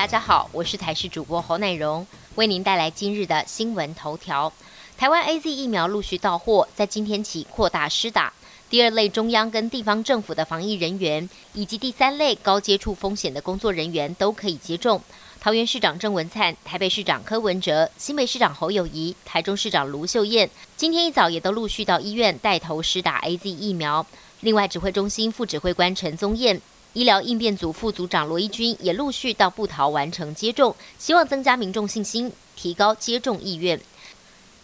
大家好，我是台视主播侯乃荣，为您带来今日的新闻头条。台湾 A Z 疫苗陆续到货，在今天起扩大施打。第二类中央跟地方政府的防疫人员，以及第三类高接触风险的工作人员都可以接种。桃园市长郑文灿、台北市长柯文哲、新北市长侯友谊、台中市长卢秀燕，今天一早也都陆续到医院带头施打 A Z 疫苗。另外，指挥中心副指挥官陈宗彦、医疗应变组副组长罗一军也陆续到布桃完成接种，希望增加民众信心，提高接种意愿。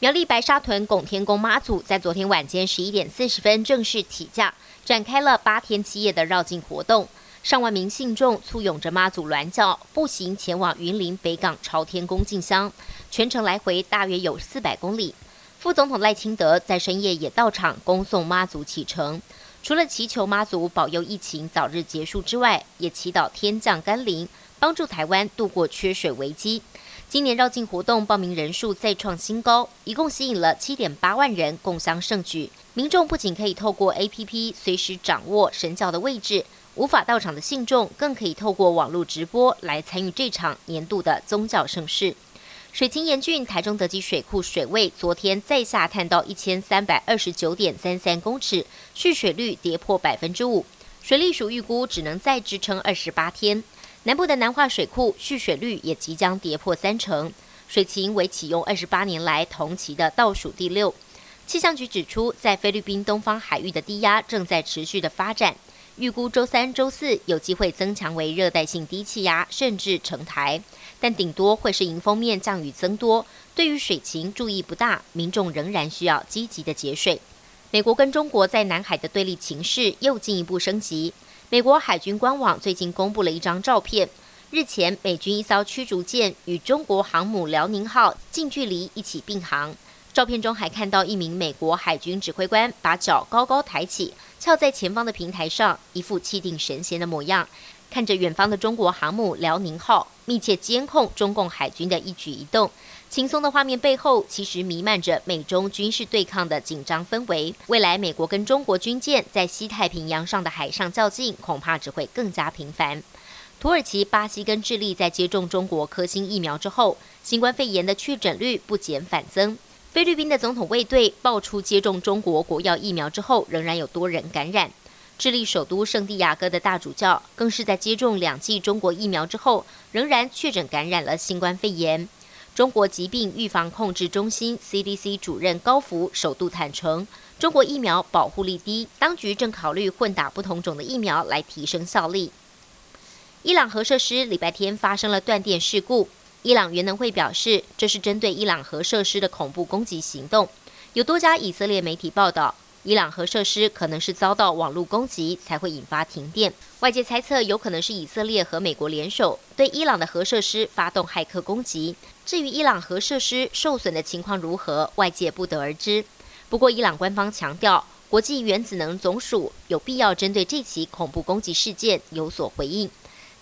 苗栗白沙屯拱天宫妈祖在昨天晚间十一点四十分正式起驾，展开了八天七夜的绕境活动。上万名信众簇拥着妈祖銮轿，步行前往云林北港朝天宫进香，全程来回大约有四百公里。副总统赖清德在深夜也到场恭送妈祖启程，除了祈求妈祖保佑疫情早日结束之外，也祈祷天降甘霖，帮助台湾度过缺水危机。今年绕境活动报名人数再创新高，一共吸引了七点八万人共襄盛举。民众不仅可以透过 APP 随时掌握神教的位置，无法到场的信众更可以透过网络直播来参与这场年度的宗教盛事。水情严峻，台中德基水库水位昨天再下探到一千三百二十九点三三公尺，蓄水率跌破百分之五，水利署预估只能再支撑二十八天。南部的南化水库蓄水率也即将跌破三成，水情为启用二十八年来同期的倒数第六。气象局指出，在菲律宾东方海域的低压正在持续的发展，预估周三、周四有机会增强为热带性低气压，甚至成台，但顶多会是迎风面降雨增多，对于水情注意不大，民众仍然需要积极的节水。美国跟中国在南海的对立情势又进一步升级。美国海军官网最近公布了一张照片，日前美军一艘驱逐舰与中国航母辽宁号近距离一起并航。照片中还看到一名美国海军指挥官把脚高高抬起，翘在前方的平台上，一副气定神闲的模样，看着远方的中国航母辽宁号，密切监控中共海军的一举一动。轻松的画面背后，其实弥漫着美中军事对抗的紧张氛围。未来，美国跟中国军舰在西太平洋上的海上较劲，恐怕只会更加频繁。土耳其、巴西跟智利在接种中国科兴疫苗之后，新冠肺炎的确诊率不减反增。菲律宾的总统卫队爆出接种中国国药疫苗之后，仍然有多人感染。智利首都圣地亚哥的大主教更是在接种两剂中国疫苗之后，仍然确诊感染了新冠肺炎。中国疾病预防控制中心 CDC 主任高福首度坦诚，中国疫苗保护力低，当局正考虑混打不同种的疫苗来提升效力。伊朗核设施礼拜天发生了断电事故，伊朗原能会表示，这是针对伊朗核设施的恐怖攻击行动。有多家以色列媒体报道。伊朗核设施可能是遭到网络攻击才会引发停电，外界猜测有可能是以色列和美国联手对伊朗的核设施发动骇客攻击。至于伊朗核设施受损的情况如何，外界不得而知。不过，伊朗官方强调，国际原子能总署有必要针对这起恐怖攻击事件有所回应。